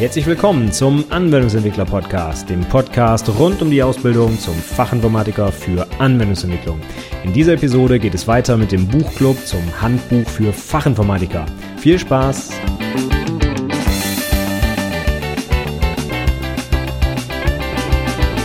Herzlich willkommen zum Anwendungsentwickler Podcast, dem Podcast rund um die Ausbildung zum Fachinformatiker für Anwendungsentwicklung. In dieser Episode geht es weiter mit dem Buchclub zum Handbuch für Fachinformatiker. Viel Spaß!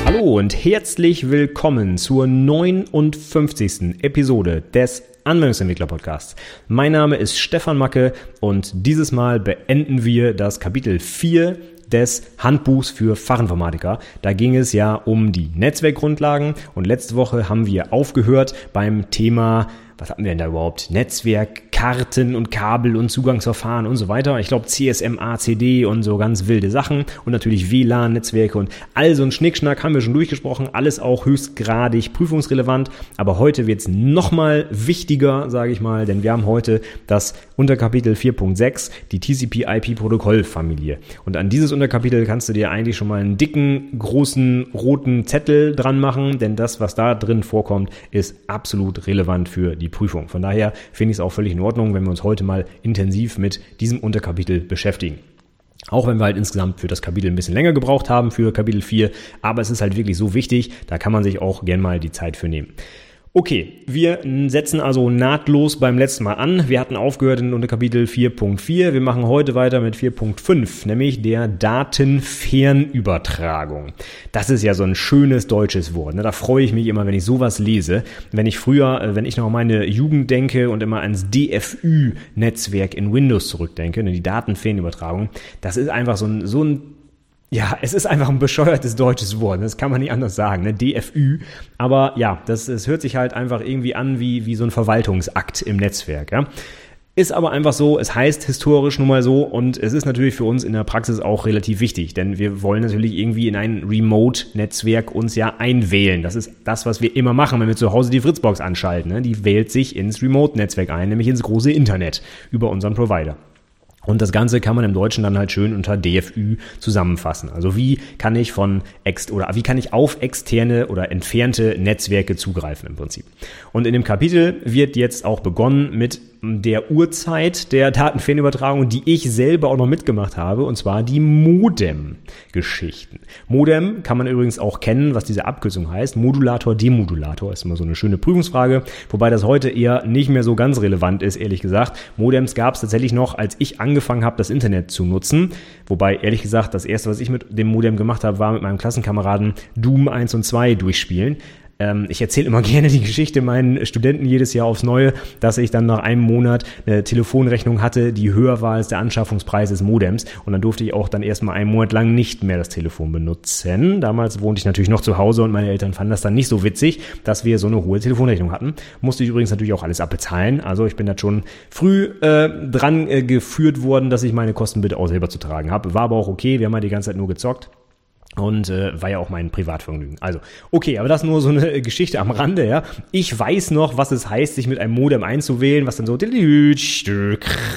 Hallo und herzlich willkommen zur 59. Episode des Anwendungsentwickler Podcasts. Mein Name ist Stefan Macke und dieses Mal beenden wir das Kapitel 4 des Handbuchs für Fachinformatiker. Da ging es ja um die Netzwerkgrundlagen und letzte Woche haben wir aufgehört beim Thema was hatten wir denn da überhaupt? Netzwerk, Karten und Kabel und Zugangsverfahren und so weiter. Ich glaube CSM, ACD und so ganz wilde Sachen und natürlich WLAN-Netzwerke und all so ein Schnickschnack haben wir schon durchgesprochen. Alles auch höchstgradig prüfungsrelevant. Aber heute wird es nochmal wichtiger, sage ich mal, denn wir haben heute das Unterkapitel 4.6, die TCP-IP-Protokollfamilie. Und an dieses Unterkapitel kannst du dir eigentlich schon mal einen dicken, großen, roten Zettel dran machen, denn das, was da drin vorkommt, ist absolut relevant für die die Prüfung. Von daher finde ich es auch völlig in Ordnung, wenn wir uns heute mal intensiv mit diesem Unterkapitel beschäftigen. Auch wenn wir halt insgesamt für das Kapitel ein bisschen länger gebraucht haben, für Kapitel 4, aber es ist halt wirklich so wichtig, da kann man sich auch gern mal die Zeit für nehmen. Okay, wir setzen also nahtlos beim letzten Mal an. Wir hatten aufgehört in unter Kapitel 4.4. Wir machen heute weiter mit 4.5, nämlich der Datenfernübertragung. Das ist ja so ein schönes deutsches Wort. Ne? Da freue ich mich immer, wenn ich sowas lese. Wenn ich früher, äh, wenn ich noch an meine Jugend denke und immer ans DFÜ-Netzwerk in Windows zurückdenke, ne? die Datenfernübertragung, das ist einfach so ein, so ein ja, es ist einfach ein bescheuertes deutsches Wort. Das kann man nicht anders sagen, ne? DFÜ. Aber ja, das, es hört sich halt einfach irgendwie an wie, wie so ein Verwaltungsakt im Netzwerk. Ja? Ist aber einfach so, es heißt historisch nun mal so und es ist natürlich für uns in der Praxis auch relativ wichtig, denn wir wollen natürlich irgendwie in ein Remote-Netzwerk uns ja einwählen. Das ist das, was wir immer machen, wenn wir zu Hause die Fritzbox anschalten. Ne? Die wählt sich ins Remote-Netzwerk ein, nämlich ins große Internet über unseren Provider. Und das Ganze kann man im Deutschen dann halt schön unter DFÜ zusammenfassen. Also wie kann ich von ex oder wie kann ich auf externe oder entfernte Netzwerke zugreifen im Prinzip. Und in dem Kapitel wird jetzt auch begonnen mit der Uhrzeit der Datenfernübertragung, die ich selber auch noch mitgemacht habe, und zwar die Modem-Geschichten. Modem kann man übrigens auch kennen, was diese Abkürzung heißt. Modulator, Demodulator ist immer so eine schöne Prüfungsfrage, wobei das heute eher nicht mehr so ganz relevant ist, ehrlich gesagt. Modems gab es tatsächlich noch, als ich angefangen habe, das Internet zu nutzen. Wobei, ehrlich gesagt, das erste, was ich mit dem Modem gemacht habe, war mit meinem Klassenkameraden Doom 1 und 2 durchspielen. Ähm, ich erzähle immer gerne die Geschichte meinen Studenten jedes Jahr aufs Neue, dass ich dann nach einem Monat eine Telefonrechnung hatte, die höher war als der Anschaffungspreis des Modems. Und dann durfte ich auch dann erstmal einen Monat lang nicht mehr das Telefon benutzen. Damals wohnte ich natürlich noch zu Hause und meine Eltern fanden das dann nicht so witzig, dass wir so eine hohe Telefonrechnung hatten. Musste ich übrigens natürlich auch alles abbezahlen. Also ich bin da schon früh äh, dran äh, geführt worden, dass ich meine Kosten bitte auch selber zu tragen habe. War aber auch okay, wir haben ja die ganze Zeit nur gezockt. Und äh, war ja auch mein Privatvergnügen. Also, okay, aber das nur so eine Geschichte am Rande, ja. Ich weiß noch, was es heißt, sich mit einem Modem einzuwählen, was dann so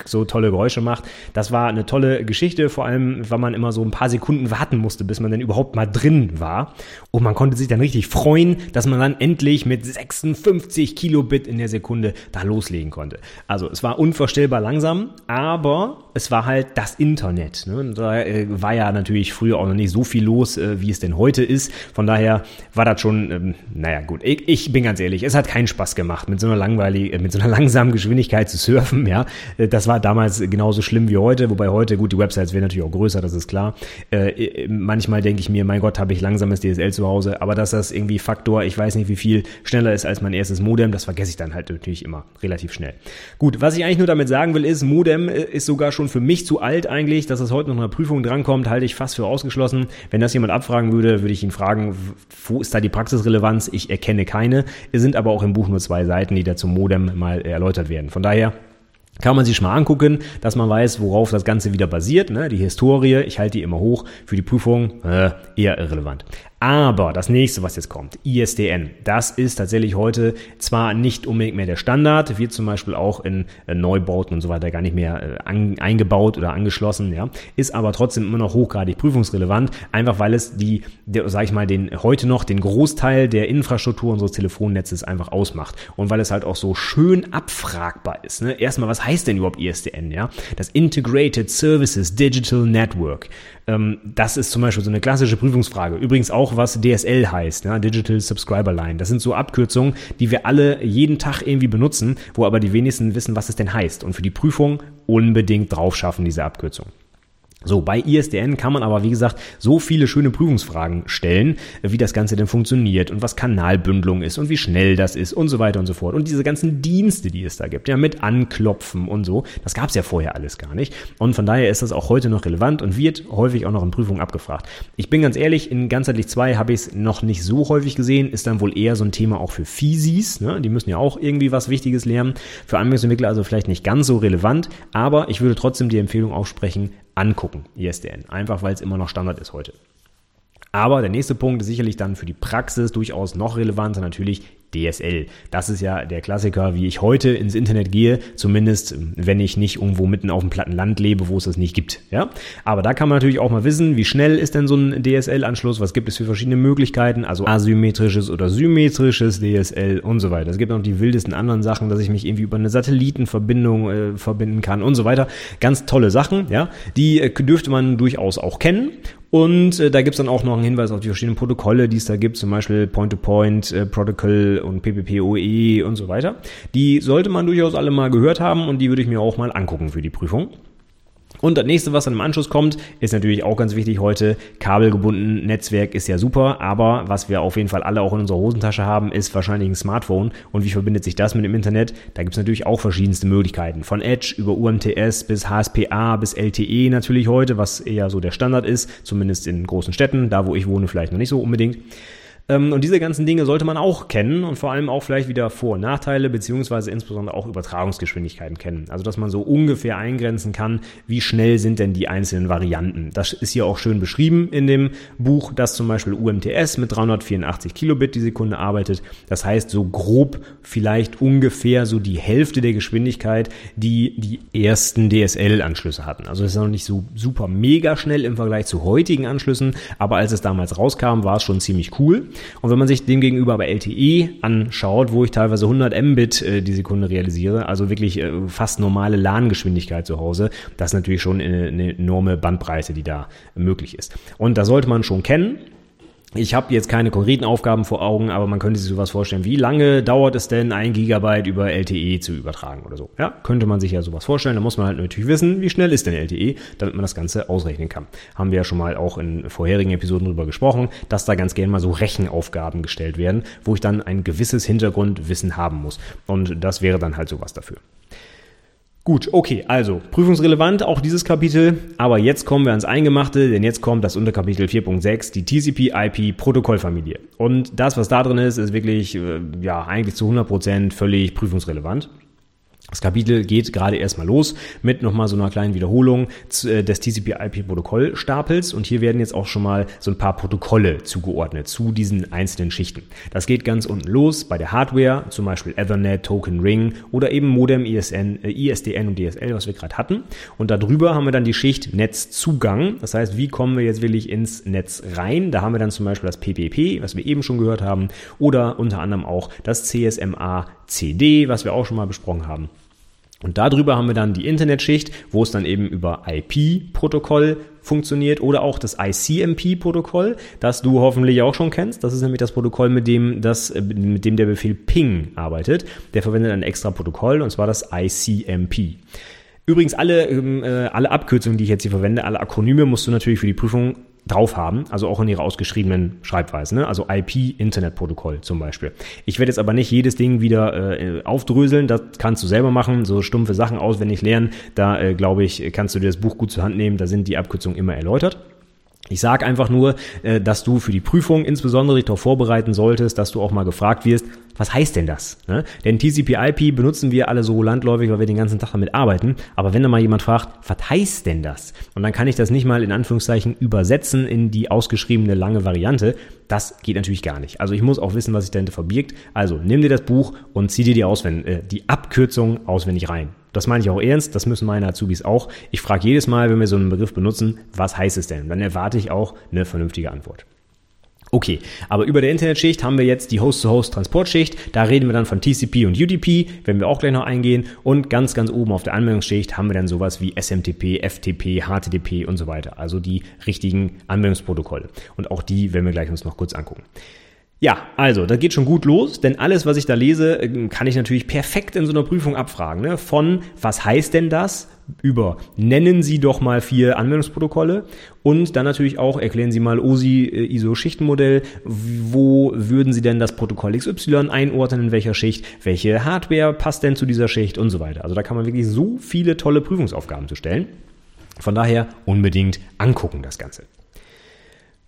so tolle Geräusche macht. Das war eine tolle Geschichte, vor allem, weil man immer so ein paar Sekunden warten musste, bis man dann überhaupt mal drin war. Und man konnte sich dann richtig freuen, dass man dann endlich mit 56 Kilobit in der Sekunde da loslegen konnte. Also, es war unvorstellbar langsam, aber es war halt das Internet. Ne? Da äh, war ja natürlich früher auch noch nicht so viel los groß, äh, wie es denn heute ist. Von daher war das schon, ähm, naja gut, ich, ich bin ganz ehrlich, es hat keinen Spaß gemacht, mit so einer langweilig, äh, mit so einer langsamen Geschwindigkeit zu surfen, ja. Äh, das war damals genauso schlimm wie heute, wobei heute, gut, die Websites werden natürlich auch größer, das ist klar. Äh, äh manchmal denke ich mir, mein Gott, habe ich langsames DSL zu Hause, aber dass das irgendwie Faktor, ich weiß nicht, wie viel schneller ist als mein erstes Modem, das vergesse ich dann halt natürlich immer relativ schnell. Gut, was ich eigentlich nur damit sagen will, ist, Modem ist sogar schon für mich zu alt eigentlich, dass es heute noch eine Prüfung drankommt, halte ich fast für ausgeschlossen. Wenn das jemand abfragen würde, würde ich ihn fragen, wo ist da die Praxisrelevanz? Ich erkenne keine. Es sind aber auch im Buch nur zwei Seiten, die da zum Modem mal erläutert werden. Von daher kann man sich mal angucken, dass man weiß, worauf das Ganze wieder basiert. Ne? Die Historie, ich halte die immer hoch, für die Prüfung äh, eher irrelevant. Aber das nächste, was jetzt kommt, ISDN, das ist tatsächlich heute zwar nicht unbedingt mehr der Standard, wird zum Beispiel auch in äh, Neubauten und so weiter gar nicht mehr äh, eingebaut oder angeschlossen, ja, ist aber trotzdem immer noch hochgradig prüfungsrelevant, einfach weil es die, der, sag ich mal, den heute noch den Großteil der Infrastruktur unseres Telefonnetzes einfach ausmacht und weil es halt auch so schön abfragbar ist. Ne? Erstmal, was heißt denn überhaupt ISDN? Ja, das Integrated Services Digital Network. Ähm, das ist zum Beispiel so eine klassische Prüfungsfrage. Übrigens auch, was DSL heißt, ja, Digital Subscriber Line. Das sind so Abkürzungen, die wir alle jeden Tag irgendwie benutzen, wo aber die wenigsten wissen, was es denn heißt. Und für die Prüfung unbedingt drauf schaffen, diese Abkürzung. So, bei ISDN kann man aber, wie gesagt, so viele schöne Prüfungsfragen stellen, wie das Ganze denn funktioniert und was Kanalbündelung ist und wie schnell das ist und so weiter und so fort. Und diese ganzen Dienste, die es da gibt, ja, mit Anklopfen und so, das gab es ja vorher alles gar nicht. Und von daher ist das auch heute noch relevant und wird häufig auch noch in Prüfungen abgefragt. Ich bin ganz ehrlich, in ganzheitlich 2 habe ich es noch nicht so häufig gesehen, ist dann wohl eher so ein Thema auch für Physis, ne? die müssen ja auch irgendwie was Wichtiges lernen. Für Anwendungsentwickler also vielleicht nicht ganz so relevant, aber ich würde trotzdem die Empfehlung aussprechen, angucken, ISDN. Einfach weil es immer noch Standard ist heute. Aber der nächste Punkt ist sicherlich dann für die Praxis durchaus noch relevanter natürlich DSL. Das ist ja der Klassiker, wie ich heute ins Internet gehe, zumindest wenn ich nicht irgendwo mitten auf dem platten Land lebe, wo es das nicht gibt. Ja? Aber da kann man natürlich auch mal wissen, wie schnell ist denn so ein DSL-Anschluss, was gibt es für verschiedene Möglichkeiten, also asymmetrisches oder symmetrisches DSL und so weiter. Es gibt noch die wildesten anderen Sachen, dass ich mich irgendwie über eine Satellitenverbindung äh, verbinden kann und so weiter. Ganz tolle Sachen, ja. Die äh, dürfte man durchaus auch kennen und äh, da gibt's dann auch noch einen Hinweis auf die verschiedenen Protokolle, die es da gibt, zum Beispiel Point-to-Point, äh, Protocol und PPPoE und so weiter. Die sollte man durchaus alle mal gehört haben und die würde ich mir auch mal angucken für die Prüfung. Und das nächste, was dann im Anschluss kommt, ist natürlich auch ganz wichtig heute. Kabelgebunden Netzwerk ist ja super, aber was wir auf jeden Fall alle auch in unserer Hosentasche haben, ist wahrscheinlich ein Smartphone. Und wie verbindet sich das mit dem Internet? Da gibt es natürlich auch verschiedenste Möglichkeiten. Von Edge über UMTS bis HSPA bis LTE natürlich heute, was eher so der Standard ist, zumindest in großen Städten, da wo ich wohne vielleicht noch nicht so unbedingt. Ähm, und diese ganzen Dinge sollte man auch kennen und vor allem auch vielleicht wieder Vor- und Nachteile beziehungsweise insbesondere auch Übertragungsgeschwindigkeiten kennen. Also dass man so ungefähr eingrenzen kann, wie schnell sind denn die einzelnen Varianten. Das ist hier auch schön beschrieben in dem Buch, dass zum Beispiel UMTS mit 384 Kilobit die Sekunde arbeitet. Das heißt so grob vielleicht ungefähr so die Hälfte der Geschwindigkeit, die die ersten DSL-Anschlüsse hatten. Also es ist noch nicht so super mega schnell im Vergleich zu heutigen Anschlüssen, aber als es damals rauskam, war es schon ziemlich cool. Und wenn man sich dem gegenüber aber LTE anschaut, wo ich teilweise 100 Mbit äh, die Sekunde realisiere, also wirklich äh, fast normale LAN-Geschwindigkeit zu Hause, das ist natürlich schon eine, eine enorme Bandbreite, die da möglich ist. Und da sollte man schon kennen. Ich habe jetzt keine konkreten Aufgaben vor Augen, aber man könnte sich sowas vorstellen. Wie lange dauert es denn, ein Gigabyte über LTE zu übertragen oder so? Ja, könnte man sich ja sowas vorstellen. Da muss man halt natürlich wissen, wie schnell ist denn LTE, damit man das Ganze ausrechnen kann. Haben wir ja schon mal auch in vorherigen Episoden drüber gesprochen, dass da ganz gerne mal so Rechenaufgaben gestellt werden, wo ich dann ein gewisses Hintergrundwissen haben muss. Und das wäre dann halt sowas dafür. Gut, okay, also prüfungsrelevant auch dieses Kapitel, aber jetzt kommen wir ans Eingemachte, denn jetzt kommt das Unterkapitel 4.6, die TCP-IP-Protokollfamilie. Und das, was da drin ist, ist wirklich, äh, ja, eigentlich zu 100% völlig prüfungsrelevant. Das Kapitel geht gerade erstmal los mit nochmal so einer kleinen Wiederholung äh, des TCP-IP-Protokollstapels und hier werden jetzt auch schon mal so ein paar Protokolle zugeordnet zu diesen einzelnen Schichten. Das geht ganz unten los bei der Hardware, zum Beispiel Ethernet, Token Ring oder eben Modem, ISN, äh, ISDN und DSL, was wir gerade hatten. Und darüber haben wir dann die Schicht Netzzugang. Das heißt, wie kommen wir jetzt wirklich ins Netz rein? Da haben wir dann zum Beispiel das PPP, was wir eben schon gehört haben, oder unter anderem auch das CSMA CD, was wir auch schon mal besprochen haben. Und darüber haben wir dann die Internetschicht, wo es dann eben über IP-Protokoll funktioniert oder auch das ICMP-Protokoll, das du hoffentlich auch schon kennst. Das ist nämlich das Protokoll, mit dem, das, äh, mit dem der Befehl Ping arbeitet. Der verwendet ein extra Protokoll und zwar das ICMP. Übrigens, alle, ähm, äh, alle Abkürzungen, die ich jetzt hier verwende, alle Akronyme musst du natürlich für die Prüfung drauf haben, also auch in ihrer ausgeschriebenen Schreibweise, ne? also IP-Internetprotokoll zum Beispiel. Ich werde jetzt aber nicht jedes Ding wieder äh, aufdröseln, das kannst du selber machen, so stumpfe Sachen auswendig lernen, da äh, glaube ich, kannst du dir das Buch gut zur Hand nehmen, da sind die Abkürzungen immer erläutert. Ich sage einfach nur, äh, dass du für die Prüfung insbesondere dich darauf vorbereiten solltest, dass du auch mal gefragt wirst, was heißt denn das? Ne? Denn TCP/IP benutzen wir alle so landläufig, weil wir den ganzen Tag damit arbeiten. Aber wenn da mal jemand fragt, was heißt denn das? Und dann kann ich das nicht mal in Anführungszeichen übersetzen in die ausgeschriebene lange Variante. Das geht natürlich gar nicht. Also ich muss auch wissen, was sich dahinter verbirgt. Also nimm dir das Buch und zieh dir die, auswendig, äh, die Abkürzung auswendig rein. Das meine ich auch ernst, das müssen meine Azubis auch. Ich frage jedes Mal, wenn wir so einen Begriff benutzen, was heißt es denn? Dann erwarte ich auch eine vernünftige Antwort. Okay, aber über der Internetschicht haben wir jetzt die Host-to-Host-Transportschicht. Da reden wir dann von TCP und UDP, werden wir auch gleich noch eingehen. Und ganz, ganz oben auf der Anwendungsschicht haben wir dann sowas wie SMTP, FTP, HTTP und so weiter. Also die richtigen Anwendungsprotokolle. Und auch die werden wir gleich uns noch kurz angucken. Ja, also, da geht schon gut los, denn alles, was ich da lese, ähm, kann ich natürlich perfekt in so einer Prüfung abfragen. Ne? Von, was heißt denn das? Über, nennen Sie doch mal vier Anwendungsprotokolle und dann natürlich auch, erklären Sie mal OSI-ISO-Schichtenmodell, wo würden Sie denn das Protokoll XY einordnen, in welcher Schicht, welche Hardware passt denn zu dieser Schicht und so weiter. Also da kann man wirklich so viele tolle Prüfungsaufgaben zu stellen. Von daher unbedingt angucken das Ganze.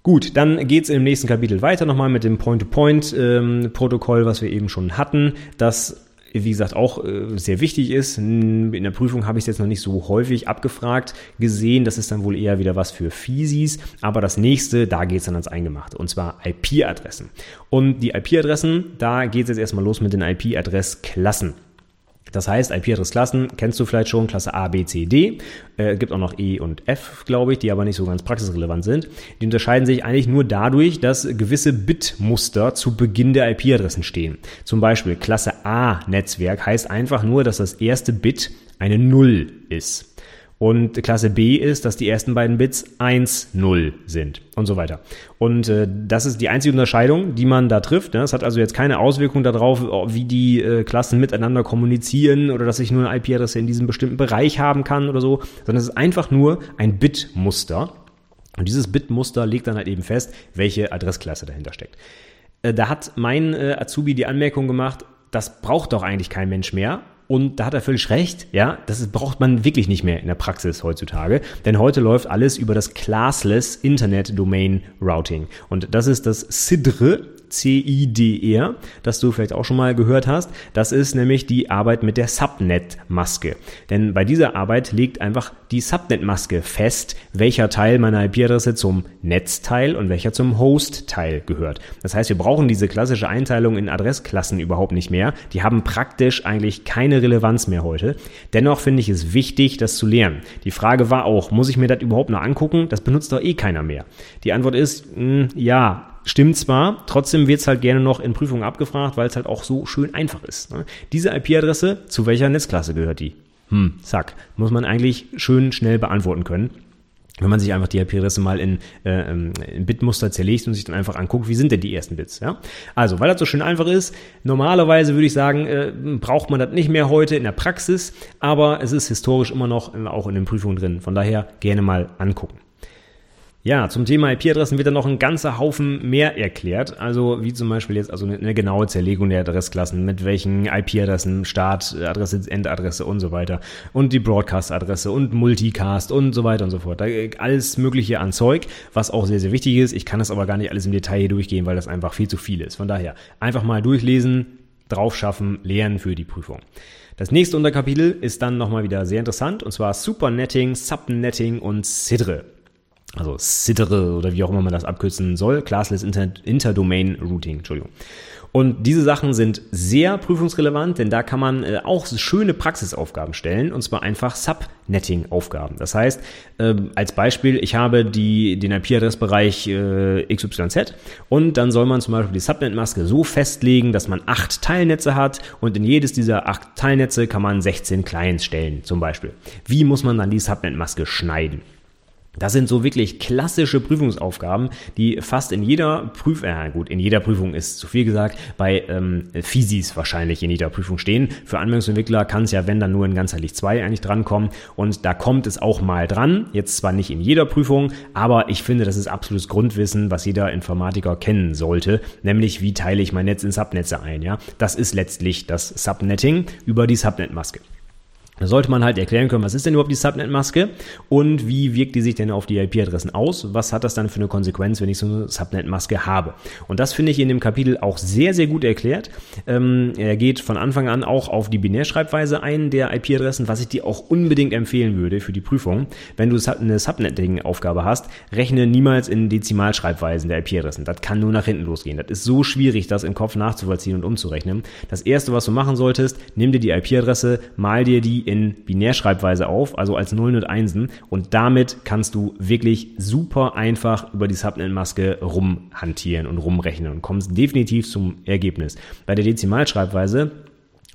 Gut, dann geht's im nächsten Kapitel weiter nochmal mit dem Point-to-Point-Protokoll, ähm, was wir eben schon hatten, das wie gesagt, auch äh, sehr wichtig ist. In der Prüfung habe ich es jetzt noch nicht so häufig abgefragt gesehen. Das ist dann wohl eher wieder was für Physis. Aber das nächste, da geht es dann ans Eingemachte. Und zwar IP-Adressen. Und die IP-Adressen, da geht es jetzt erstmal los mit den IP-Adressklassen. Das heißt, IP-Adressklassen kennst du vielleicht schon, Klasse A, B, C, D. Äh, gibt auch noch E und F, glaube ich, die aber nicht so ganz praxisrelevant sind. Die unterscheiden sich eigentlich nur dadurch, dass gewisse Bitmuster zu Beginn der IP-Adressen stehen. Zum Beispiel Klasse A Netzwerk heißt einfach nur, dass das erste Bit eine Null ist. Und Klasse B ist, dass die ersten beiden Bits 1, 0 sind und so weiter. Und äh, das ist die einzige Unterscheidung, die man da trifft. Ne? Das hat also jetzt keine Auswirkung darauf, wie die äh, Klassen miteinander kommunizieren oder dass ich nur eine IP-Adresse in diesem bestimmten Bereich haben kann oder so, sondern es ist einfach nur ein Bitmuster. Und dieses Bitmuster legt dann halt eben fest, welche Adressklasse dahinter steckt. Äh, da hat mein äh, Azubi die Anmerkung gemacht, das braucht doch eigentlich kein Mensch mehr. Und da hat er völlig recht, ja, das braucht man wirklich nicht mehr in der Praxis heutzutage, denn heute läuft alles über das Classless Internet Domain Routing. Und das ist das CIDR, CIDR, das du vielleicht auch schon mal gehört hast. Das ist nämlich die Arbeit mit der Subnet-Maske. Denn bei dieser Arbeit legt einfach die Subnet-Maske fest, welcher Teil meiner IP-Adresse zum Netzteil und welcher zum Host-Teil gehört. Das heißt, wir brauchen diese klassische Einteilung in Adressklassen überhaupt nicht mehr. Die haben praktisch eigentlich keine Relevanz mehr heute. Dennoch finde ich es wichtig, das zu lernen. Die Frage war auch, muss ich mir das überhaupt noch angucken? Das benutzt doch eh keiner mehr. Die Antwort ist, mh, hm, ja, Stimmt zwar, trotzdem wird es halt gerne noch in Prüfungen abgefragt, weil es halt auch so schön einfach ist. Ne? Diese IP-Adresse, zu welcher Netzklasse gehört die? Hm, zack, muss man eigentlich schön schnell beantworten können. Wenn man sich einfach die IP-Adresse mal in, äh, ähm, in Bitmuster zerlegt und sich dann einfach anguckt, wie sind denn die ersten Bits? Ja? Also, weil das so schön einfach ist, normalerweise würde ich sagen, äh, braucht man das nicht mehr heute in der Praxis, aber es ist historisch immer noch äh, auch in den Prüfungen drin. Von daher gerne mal angucken. Ja, zum Thema IP-Adressen wird dann noch ein ganzer Haufen mehr erklärt. Also wie zum Beispiel jetzt also eine, genaue Zerlegung der Adressklassen, mit welchen IP-Adressen, Startadresse, Endadresse und so weiter. Und die Broadcast-Adresse und Multicast und so weiter und so fort. Da, alles Mögliche an Zeug, was auch sehr, sehr wichtig ist. Ich kann das aber gar nicht alles im Detail hier durchgehen, weil das einfach viel zu viel ist. Von daher einfach mal durchlesen, drauf schaffen, lernen für die Prüfung. Das nächste Unterkapitel ist dann nochmal wieder sehr interessant und zwar Supernetting, Subnetting und CIDRE also SIDRE oder wie auch immer man das abkürzen soll, Classless Inter Interdomain Routing, Entschuldigung. Und diese Sachen sind sehr prüfungsrelevant, denn da kann man äh, auch schöne Praxisaufgaben stellen, und zwar einfach Subnetting-Aufgaben. Das heißt, äh, als Beispiel, ich habe die, den IP-Adressbereich äh, XYZ und dann soll man zum Beispiel die Subnet-Maske so festlegen, dass man acht Teilnetze hat und in jedes dieser acht Teilnetze kann man 16 Clients stellen, zum Beispiel. Wie muss man dann die Subnet-Maske schneiden? Das sind so wirklich klassische Prüfungsaufgaben, die fast in jeder Prüfung, äh, gut, in jeder Prüfung ist zu viel gesagt, bei ähm, Physis wahrscheinlich in jeder Prüfung stehen. Für Anwendungsentwickler kann es ja, wenn dann nur in ganzheitlich zwei eigentlich drankommen. Und da kommt es auch mal dran. Jetzt zwar nicht in jeder Prüfung, aber ich finde, das ist absolutes Grundwissen, was jeder Informatiker kennen sollte. Nämlich, wie teile ich mein Netz in Subnetze ein, ja? Das ist letztlich das Subnetting über die Subnetmaske. Sollte man halt erklären können, was ist denn überhaupt die Subnet-Maske und wie wirkt die sich denn auf die IP-Adressen aus? Was hat das dann für eine Konsequenz, wenn ich so eine Subnet-Maske habe? Und das finde ich in dem Kapitel auch sehr, sehr gut erklärt. Ähm, er geht von Anfang an auch auf die Binärschreibweise ein der IP-Adressen, was ich dir auch unbedingt empfehlen würde für die Prüfung. Wenn du eine Subnetting-Aufgabe hast, rechne niemals in Dezimalschreibweisen der IP-Adressen. Das kann nur nach hinten losgehen. Das ist so schwierig, das im Kopf nachzuvollziehen und umzurechnen. Das erste, was du machen solltest, nimm dir die IP-Adresse, mal dir die in Binärschreibweise auf, also als Nullen und Einsen. Und damit kannst du wirklich super einfach über die Subnet-Maske rumhantieren und rumrechnen und kommst definitiv zum Ergebnis. Bei der Dezimalschreibweise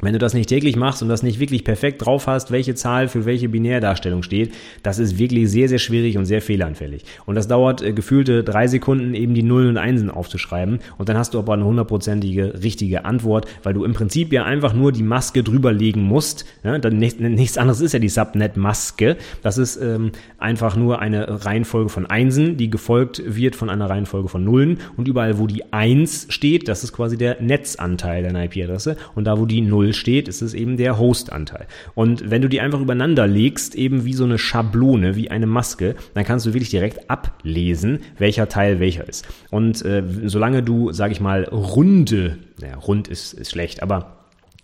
wenn du das nicht täglich machst und das nicht wirklich perfekt drauf hast, welche Zahl für welche Binärdarstellung steht, das ist wirklich sehr, sehr schwierig und sehr fehleranfällig. Und das dauert äh, gefühlte drei Sekunden, eben die Nullen und Einsen aufzuschreiben. Und dann hast du aber eine hundertprozentige richtige Antwort, weil du im Prinzip ja einfach nur die Maske drüberlegen musst. Ja, dann nicht, nichts anderes ist ja die Subnet-Maske. Das ist ähm, einfach nur eine Reihenfolge von Einsen, die gefolgt wird von einer Reihenfolge von Nullen. Und überall, wo die Eins steht, das ist quasi der Netzanteil deiner IP-Adresse. Und da, wo die Null 0 steht, ist es eben der Host-Anteil. Und wenn du die einfach übereinander legst, eben wie so eine Schablone, wie eine Maske, dann kannst du wirklich direkt ablesen, welcher Teil welcher ist. Und äh, solange du, sag ich mal, runde, naja, rund ist, ist schlecht, aber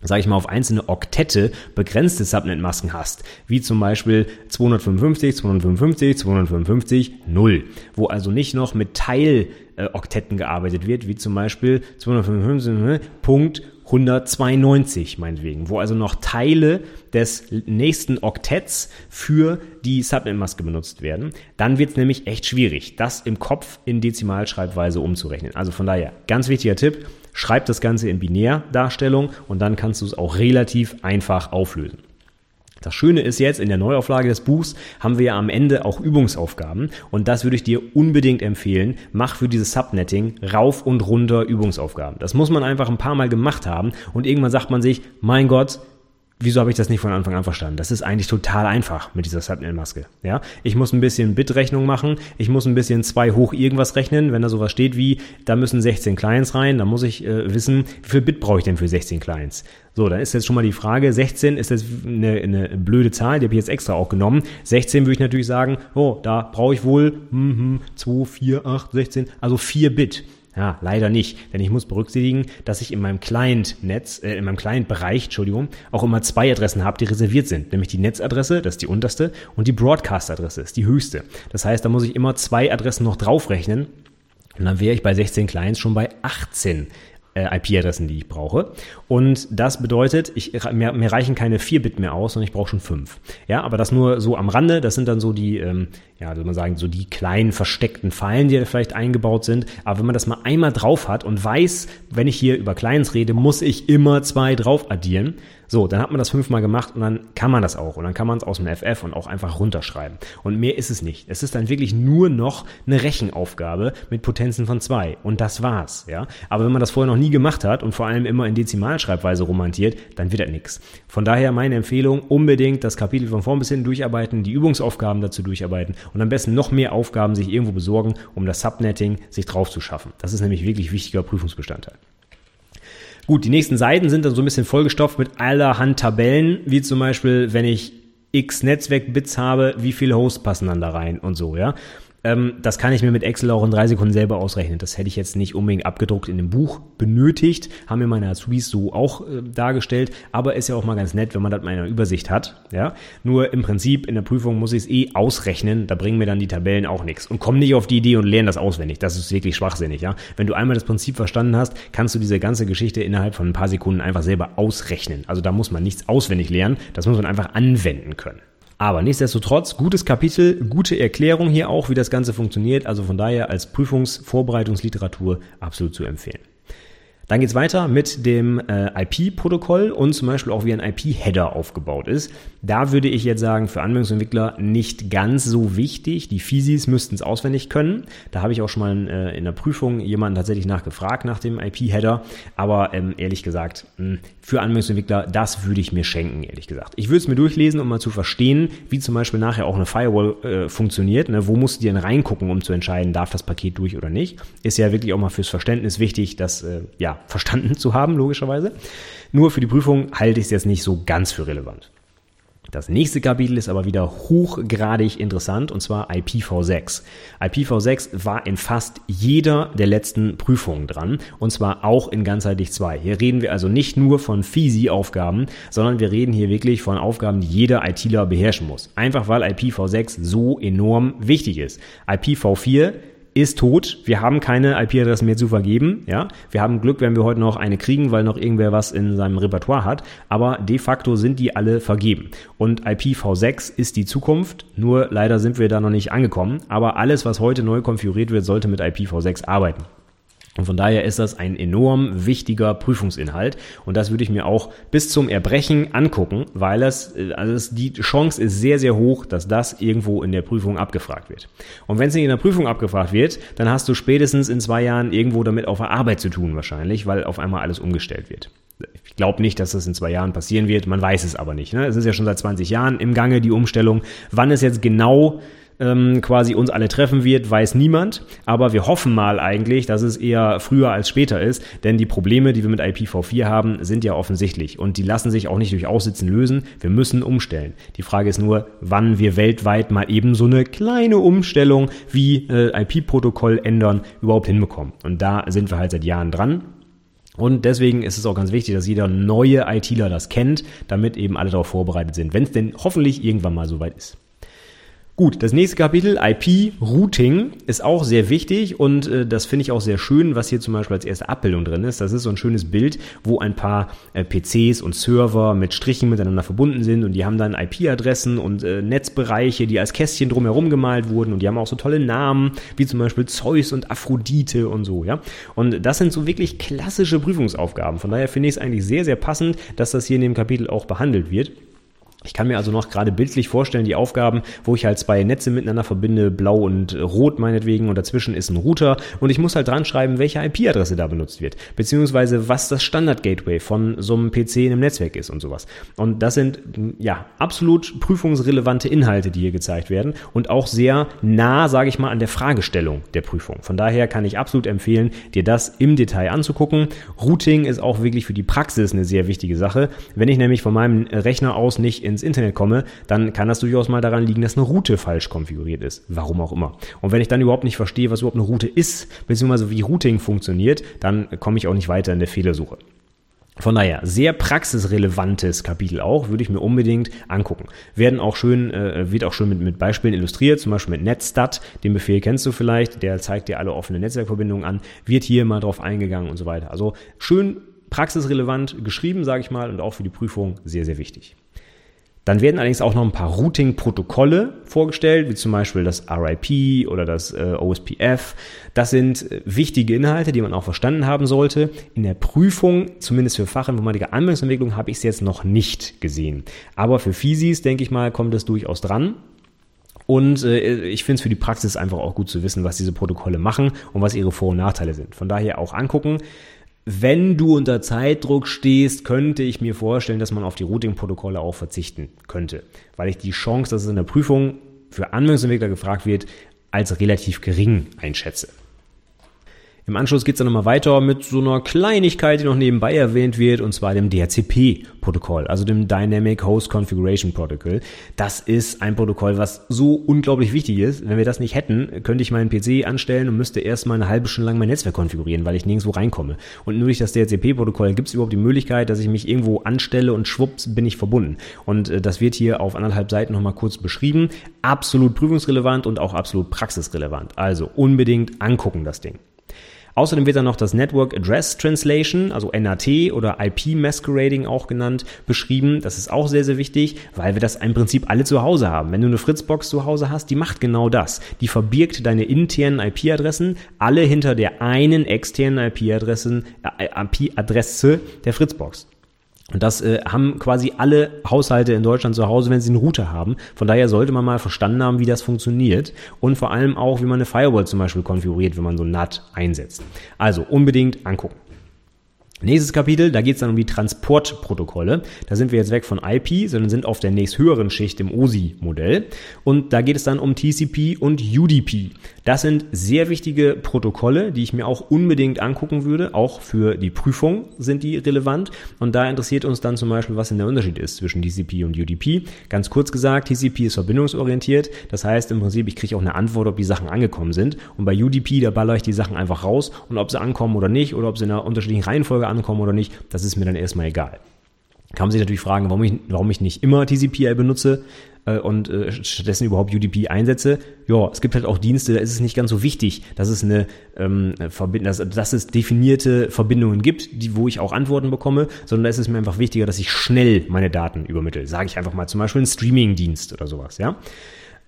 sage ich mal, auf einzelne Oktette begrenzte Subnet-Masken hast, wie zum Beispiel 255, 255, 255, 0, wo also nicht noch mit Teiloktetten gearbeitet wird, wie zum Beispiel 255, Punkt 192 meinetwegen, wo also noch Teile des nächsten Oktetts für die Subnet-Maske benutzt werden, dann wird es nämlich echt schwierig, das im Kopf in Dezimalschreibweise umzurechnen. Also von daher, ganz wichtiger Tipp, schreib das Ganze in Binärdarstellung und dann kannst du es auch relativ einfach auflösen. Das Schöne ist jetzt, in der Neuauflage des Buchs haben wir ja am Ende auch Übungsaufgaben und das würde ich dir unbedingt empfehlen. Mach für dieses Subnetting rauf und runter Übungsaufgaben. Das muss man einfach ein paar Mal gemacht haben und irgendwann sagt man sich, mein Gott, wieso habe ich das nicht von Anfang an verstanden? Das ist eigentlich total einfach mit dieser Subnet-Maske. Ja, ich muss ein bisschen Bitrechnung machen, ich muss ein bisschen zwei hoch irgendwas rechnen, wenn da sowas steht wie, da müssen 16 Clients rein, dann muss ich äh, wissen, wie viel Bit brauche ich denn für 16 Clients? So, dann ist jetzt schon mal die Frage, 16 ist jetzt eine, eine blöde Zahl, die habe ich jetzt extra auch genommen. 16 würde ich natürlich sagen, oh, da brauche ich wohl hm, hm, 2, 4, 8, 16, also 4 Bit. Ja, leider nicht, denn ich muss berücksichtigen, dass ich in meinem Client-Netz, äh, in meinem Client-Bereich, Entschuldigung, auch immer zwei Adressen habe, die reserviert sind. Nämlich die Netzadresse, das ist die unterste, und die Broadcast-Adresse, ist die höchste. Das heißt, da muss ich immer zwei Adressen noch draufrechnen. Und dann wäre ich bei 16 Clients schon bei 18 äh, IP-Adressen, die ich brauche. Und das bedeutet, ich, mir, mir reichen keine 4-Bit mehr aus, sondern ich brauche schon 5. Ja, aber das nur so am Rande. Das sind dann so die, ähm, ja, soll man sagen, so die kleinen versteckten Fallen, die da vielleicht eingebaut sind. Aber wenn man das mal einmal drauf hat und weiß, wenn ich hier über Clients rede, muss ich immer zwei drauf addieren, so, dann hat man das fünfmal gemacht und dann kann man das auch. Und dann kann man es aus dem FF und auch einfach runterschreiben. Und mehr ist es nicht. Es ist dann wirklich nur noch eine Rechenaufgabe mit Potenzen von zwei. Und das war's, ja. Aber wenn man das vorher noch nie gemacht hat und vor allem immer in Dezimalschreibweise romantiert, dann wird das nichts. Von daher meine Empfehlung, unbedingt das Kapitel von vorn bis hinten durcharbeiten, die Übungsaufgaben dazu durcharbeiten und am besten noch mehr Aufgaben sich irgendwo besorgen, um das Subnetting sich drauf zu schaffen. Das ist nämlich wirklich wichtiger Prüfungsbestandteil. Gut, die nächsten Seiten sind dann so ein bisschen vollgestopft mit allerhand Tabellen, wie zum Beispiel, wenn ich x Netzwerk-Bits habe, wie viele Hosts passen dann da rein und so, ja. Ähm, das kann ich mir mit Excel auch in drei Sekunden selber ausrechnen. Das hätte ich jetzt nicht unbedingt abgedruckt in dem Buch benötigt. Haben mir meine Azubis so auch äh, dargestellt. Aber ist ja auch mal ganz nett, wenn man das mal in einer Übersicht hat. Ja? Nur im Prinzip in der Prüfung muss ich es eh ausrechnen. Da bringen mir dann die Tabellen auch nichts. Und komm nicht auf die Idee und lerne das auswendig. Das ist wirklich schwachsinnig. Ja? Wenn du einmal das Prinzip verstanden hast, kannst du diese ganze Geschichte innerhalb von ein paar Sekunden einfach selber ausrechnen. Also da muss man nichts auswendig lernen. Das muss man einfach anwenden können. Aber nichtsdestotrotz, gutes Kapitel, gute Erklärung hier auch, wie das Ganze funktioniert. Also von daher als Prüfungsvorbereitungsliteratur absolut zu empfehlen. Dann geht's weiter mit dem äh, IP-Protokoll und zum Beispiel auch wie ein IP-Header aufgebaut ist. Da würde ich jetzt sagen, für Anwendungsentwickler nicht ganz so wichtig. Die Physis müssten es auswendig können. Da habe ich auch schon mal äh, in der Prüfung jemanden tatsächlich nachgefragt nach dem IP-Header. Aber ähm, ehrlich gesagt, mh, hm, für Anwendungsentwickler, das würde ich mir schenken, ehrlich gesagt. Ich würde es mir durchlesen, um mal zu verstehen, wie zum Beispiel nachher auch eine Firewall äh, funktioniert. Ne? Wo musst du denn reingucken, um zu entscheiden, darf das Paket durch oder nicht? Ist ja wirklich auch mal fürs Verständnis wichtig, dass äh, ja verstanden zu haben, logischerweise. Nur für die Prüfung halte ich es jetzt nicht so ganz für relevant. Das nächste Kapitel ist aber wieder hochgradig interessant und zwar IPv6. IPv6 war in fast jeder der letzten Prüfungen dran und zwar auch in ganzheitlich 2. Hier reden wir also nicht nur von FISI-Aufgaben, sondern wir reden hier wirklich von Aufgaben, die jeder ITler beherrschen muss. Einfach weil IPv6 so enorm wichtig ist. IPv4 ist tot. Wir haben keine IP-Adressen mehr zu vergeben. Ja, wir haben Glück, wenn wir heute noch eine kriegen, weil noch irgendwer was in seinem Repertoire hat. Aber de facto sind die alle vergeben. Und IPv6 ist die Zukunft. Nur leider sind wir da noch nicht angekommen. Aber alles, was heute neu konfiguriert wird, sollte mit IPv6 arbeiten. Und von daher ist das ein enorm wichtiger Prüfungsinhalt. Und das würde ich mir auch bis zum Erbrechen angucken, weil es, also es, die Chance ist sehr, sehr hoch, dass das irgendwo in der Prüfung abgefragt wird. Und wenn es nicht in der Prüfung abgefragt wird, dann hast du spätestens in zwei Jahren irgendwo damit auf der Arbeit zu tun wahrscheinlich, weil auf einmal alles umgestellt wird. Ich glaube nicht, dass das in zwei Jahren passieren wird. Man weiß es aber nicht. Ne? Es ist ja schon seit 20 Jahren im Gange die Umstellung. Wann es jetzt genau ähm, quasi uns alle treffen wird, weiß niemand. Aber wir hoffen mal eigentlich, dass es eher früher als später ist, denn die Probleme, die wir mit IPv4 haben, sind ja offensichtlich und die lassen sich auch nicht durch Aussitzen lösen. Wir müssen umstellen. Die Frage ist nur, wann wir weltweit mal eben so eine kleine Umstellung wie äh, IP-Protokoll ändern überhaupt hinbekommen. Und da sind wir halt seit Jahren dran. Und deswegen ist es auch ganz wichtig, dass jeder neue ITler das kennt, damit eben alle darauf vorbereitet sind, wenn es denn hoffentlich irgendwann mal soweit ist. Gut, das nächste Kapitel, IP-Routing, ist auch sehr wichtig und äh, das finde ich auch sehr schön, was hier zum Beispiel als erste Abbildung drin ist. Das ist so ein schönes Bild, wo ein paar äh, PCs und Server mit Strichen miteinander verbunden sind und die haben dann IP-Adressen und äh, Netzbereiche, die als Kästchen drumherum gemalt wurden und die haben auch so tolle Namen, wie zum Beispiel Zeus und Aphrodite und so, ja. Und das sind so wirklich klassische Prüfungsaufgaben. Von daher finde ich es eigentlich sehr, sehr passend, dass das hier in dem Kapitel auch behandelt wird. Ich kann mir also noch gerade bildlich vorstellen, die Aufgaben, wo ich halt zwei Netze miteinander verbinde, blau und rot meinetwegen, und dazwischen ist ein Router und ich muss halt dran schreiben, welche IP-Adresse da benutzt wird, beziehungsweise was das Standard-Gateway von so einem PC in einem Netzwerk ist und sowas. Und das sind, ja, absolut prüfungsrelevante Inhalte, die hier gezeigt werden und auch sehr nah, sage ich mal, an der Fragestellung der Prüfung. Von daher kann ich absolut empfehlen, dir das im Detail anzugucken. Routing ist auch wirklich für die Praxis eine sehr wichtige Sache. Wenn ich nämlich von meinem Rechner aus nicht in ins Internet komme, dann kann das durchaus mal daran liegen, dass eine Route falsch konfiguriert ist. Warum auch immer. Und wenn ich dann überhaupt nicht verstehe, was überhaupt eine Route ist, beziehungsweise wie Routing funktioniert, dann komme ich auch nicht weiter in der Fehlersuche. Von daher, sehr praxisrelevantes Kapitel auch, würde ich mir unbedingt angucken. Werden auch schön, äh, wird auch schön mit, mit Beispielen illustriert, zum Beispiel mit Netstat, den Befehl kennst du vielleicht, der zeigt dir alle offene Netzwerkverbindungen an, wird hier mal drauf eingegangen und so weiter. Also schön praxisrelevant geschrieben, sage ich mal, und auch für die Prüfung sehr, sehr wichtig. Dann werden allerdings auch noch ein paar Routing-Protokolle vorgestellt, wie zum Beispiel das RIP oder das äh, OSPF. Das sind äh, wichtige Inhalte, die man auch verstanden haben sollte. In der Prüfung, zumindest für Fachinformatiker Anwendungsentwicklung, habe ich es jetzt noch nicht gesehen. Aber für FISIs, denke ich mal, kommt es durchaus dran. Und äh, ich finde es für die Praxis einfach auch gut zu wissen, was diese Protokolle machen und was ihre Vor- und Nachteile sind. Von daher auch angucken. Wenn du unter Zeitdruck stehst, könnte ich mir vorstellen, dass man auf die Routing-Protokolle auch verzichten könnte, weil ich die Chance, dass es in der Prüfung für Anwendungsentwickler gefragt wird, als relativ gering einschätze. Im Anschluss geht es dann nochmal weiter mit so einer Kleinigkeit, die noch nebenbei erwähnt wird, und zwar dem DHCP-Protokoll, also dem Dynamic Host Configuration Protocol. Das ist ein Protokoll, was so unglaublich wichtig ist. Wenn wir das nicht hätten, könnte ich meinen PC anstellen und müsste erstmal eine halbe Stunde lang mein Netzwerk konfigurieren, weil ich nirgendwo reinkomme. Und nur durch das DHCP-Protokoll gibt es überhaupt die Möglichkeit, dass ich mich irgendwo anstelle und schwupps bin ich verbunden. Und äh, das wird hier auf anderthalb Seiten nochmal kurz beschrieben. Absolut prüfungsrelevant und auch absolut praxisrelevant. Also unbedingt angucken das Ding. Außerdem wird dann noch das Network Address Translation, also NAT oder IP Masquerading auch genannt, beschrieben. Das ist auch sehr, sehr wichtig, weil wir das im Prinzip alle zu Hause haben. Wenn du eine Fritzbox zu Hause hast, die macht genau das. Die verbirgt deine internen IP-Adressen alle hinter der einen externen IP-Adresse äh, IP-Adresse der Fritzbox. Und das äh, haben quasi alle Haushalte in Deutschland zu Hause, wenn sie einen Router haben. Von daher sollte man mal verstanden haben, wie das funktioniert und vor allem auch, wie man eine Firewall zum Beispiel konfiguriert, wenn man so NAT einsetzt. Also unbedingt angucken. Nächstes Kapitel, da geht es dann um die Transportprotokolle. Da sind wir jetzt weg von IP, sondern sind auf der nächsthöheren Schicht im OSI-Modell. Und da geht es dann um TCP und UDP. Das sind sehr wichtige Protokolle, die ich mir auch unbedingt angucken würde. Auch für die Prüfung sind die relevant. Und da interessiert uns dann zum Beispiel, was denn der Unterschied ist zwischen TCP und UDP. Ganz kurz gesagt, TCP ist verbindungsorientiert. Das heißt im Prinzip, ich kriege auch eine Antwort, ob die Sachen angekommen sind. Und bei UDP, da baller ich die Sachen einfach raus. Und ob sie ankommen oder nicht, oder ob sie in einer unterschiedlichen Reihenfolge ankommen oder nicht, das ist mir dann erstmal egal. Kann man sich natürlich fragen, warum ich, warum ich nicht immer TCP benutze äh, und äh, stattdessen überhaupt UDP einsetze. Ja, es gibt halt auch Dienste, da ist es nicht ganz so wichtig, dass es eine ähm, Verbind dass, dass es definierte Verbindungen gibt, die, wo ich auch Antworten bekomme, sondern da ist es mir einfach wichtiger, dass ich schnell meine Daten übermittle. Sage ich einfach mal zum Beispiel einen Streaming-Dienst oder sowas, ja.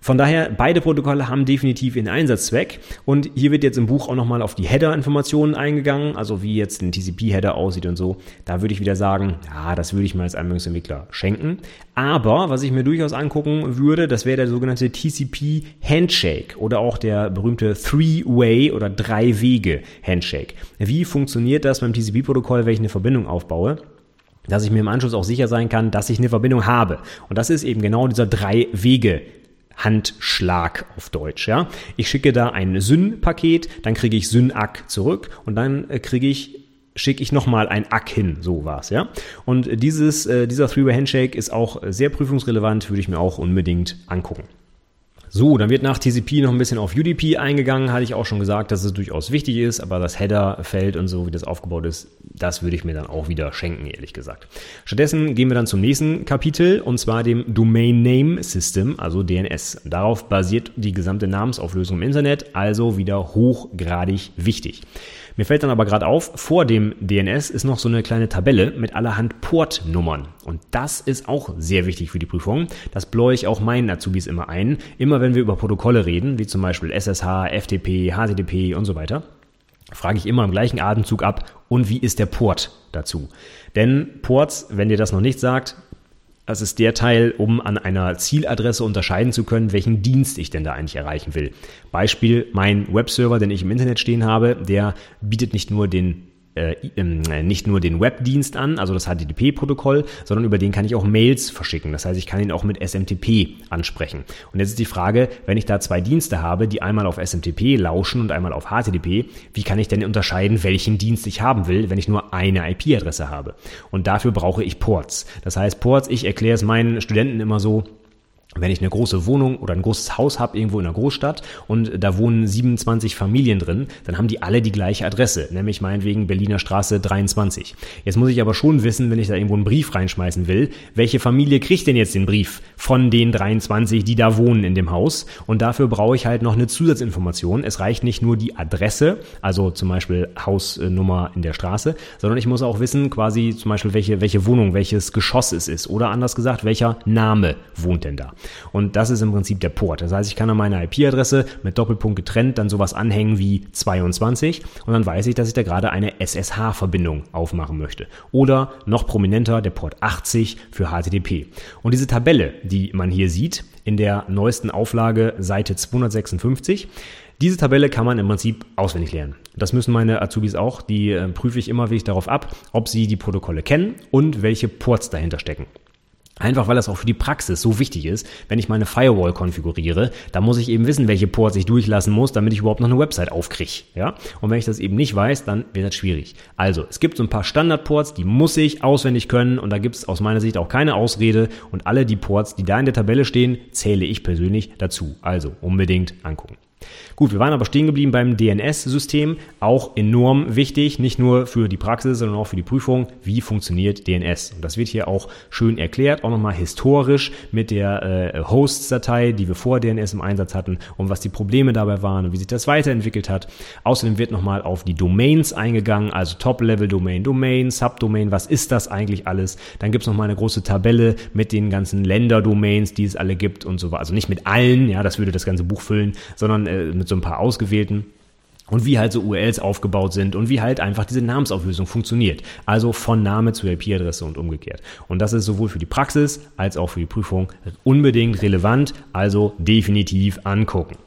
Von daher, beide Protokolle haben definitiv ihren Einsatzzweck. Und hier wird jetzt im Buch auch nochmal auf die Header-Informationen eingegangen, also wie jetzt ein TCP-Header aussieht und so. Da würde ich wieder sagen, ja, das würde ich mal als Anwendungsentwickler schenken. Aber was ich mir durchaus angucken würde, das wäre der sogenannte TCP Handshake oder auch der berühmte Three-Way oder Drei-Wege-Handshake. Wie funktioniert das beim TCP-Protokoll, wenn ich eine Verbindung aufbaue? dass ich mir im Anschluss auch sicher sein kann, dass ich eine Verbindung habe. Und das ist eben genau dieser drei Wege Handschlag auf Deutsch, ja. Ich schicke da ein Syn-Paket, dann kriege ich Syn-Ack zurück und dann äh, kriege ich schicke ich nochmal ein Ack hin, so war's, ja. Und dieses, äh, dieser Three-Way Handshake ist auch sehr prüfungsrelevant, würde ich mir auch unbedingt angucken. So, dann wird nach TCP noch ein bisschen auf UDP eingegangen, hatte ich auch schon gesagt, dass es durchaus wichtig ist, aber das Header-Feld und so, wie das aufgebaut ist, das würde ich mir dann auch wieder schenken, ehrlich gesagt. Stattdessen gehen wir dann zum nächsten Kapitel und zwar dem Domain Name System, also DNS. Darauf basiert die gesamte Namensauflösung im Internet, also wieder hochgradig wichtig. Mir fällt dann aber gerade auf, vor dem DNS ist noch so eine kleine Tabelle mit allerhand Portnummern. Und das ist auch sehr wichtig für die Prüfung. Das bläue ich auch meinen Azubis immer ein. Immer wenn wir über Protokolle reden, wie zum Beispiel SSH, FTP, HTTP und so weiter, frage ich immer im gleichen Atemzug ab, und wie ist der Port dazu? Denn Ports, wenn dir das noch nicht sagt, das ist der Teil, um an einer Zieladresse unterscheiden zu können, welchen Dienst ich denn da eigentlich erreichen will. Beispiel, mein Webserver, den ich im Internet stehen habe, der bietet nicht nur den äh, ähm, nicht nur den Webdienst an, also das HTTP-Protokoll, sondern über den kann ich auch Mails verschicken. Das heißt, ich kann ihn auch mit SMTP ansprechen. Und jetzt ist die Frage, wenn ich da zwei Dienste habe, die einmal auf SMTP lauschen und einmal auf HTTP, wie kann ich denn unterscheiden, welchen Dienst ich haben will, wenn ich nur eine IP-Adresse habe? Und dafür brauche ich Ports. Das heißt, Ports, ich erkläre es meinen Studenten immer so, wenn ich eine große Wohnung oder ein großes Haus habe irgendwo in einer Großstadt und da wohnen 27 Familien drin, dann haben die alle die gleiche Adresse, nämlich meinetwegen Berliner Straße 23. Jetzt muss ich aber schon wissen, wenn ich da irgendwo einen Brief reinschmeißen will, welche Familie kriegt denn jetzt den Brief von den 23, die da wohnen in dem Haus? Und dafür brauche ich halt noch eine Zusatzinformation. Es reicht nicht nur die Adresse, also zum Beispiel Hausnummer in der Straße, sondern ich muss auch wissen, quasi zum Beispiel welche, welche Wohnung, welches Geschoss es ist oder anders gesagt, welcher Name wohnt denn da. Und das ist im Prinzip der Port. Das heißt, ich kann an meiner IP-Adresse mit Doppelpunkt getrennt dann sowas anhängen wie 22 und dann weiß ich, dass ich da gerade eine SSH-Verbindung aufmachen möchte. Oder noch prominenter der Port 80 für HTTP. Und diese Tabelle, die man hier sieht, in der neuesten Auflage Seite 256, diese Tabelle kann man im Prinzip auswendig lernen. Das müssen meine Azubis auch. Die äh, prüfe ich immer wirklich darauf ab, ob sie die Protokolle kennen und welche Ports dahinter stecken. Einfach weil das auch für die Praxis so wichtig ist, wenn ich meine Firewall konfiguriere, da muss ich eben wissen, welche Ports ich durchlassen muss, damit ich überhaupt noch eine Website aufkriege. Ja? Und wenn ich das eben nicht weiß, dann wird das schwierig. Also, es gibt so ein paar Standardports, die muss ich auswendig können und da gibt es aus meiner Sicht auch keine Ausrede und alle die Ports, die da in der Tabelle stehen, zähle ich persönlich dazu. Also unbedingt angucken. Gut, wir waren aber stehen geblieben beim DNS-System, auch enorm wichtig, nicht nur für die Praxis, sondern auch für die Prüfung, wie funktioniert DNS. Und das wird hier auch schön erklärt, auch nochmal historisch mit der äh, Hosts-Datei, die wir vor DNS im Einsatz hatten und was die Probleme dabei waren und wie sich das weiterentwickelt hat. Außerdem wird nochmal auf die Domains eingegangen, also Top-Level-Domain, Domain, Subdomain, was ist das eigentlich alles? Dann gibt es nochmal eine große Tabelle mit den ganzen Länder-Domains, die es alle gibt und so weiter. Also nicht mit allen, ja, das würde das ganze Buch füllen, sondern äh, mit so ein paar ausgewählten und wie halt so URLs aufgebaut sind und wie halt einfach diese Namensauflösung funktioniert. Also von Name zu IP-Adresse und umgekehrt. Und das ist sowohl für die Praxis als auch für die Prüfung unbedingt relevant, also definitiv angucken.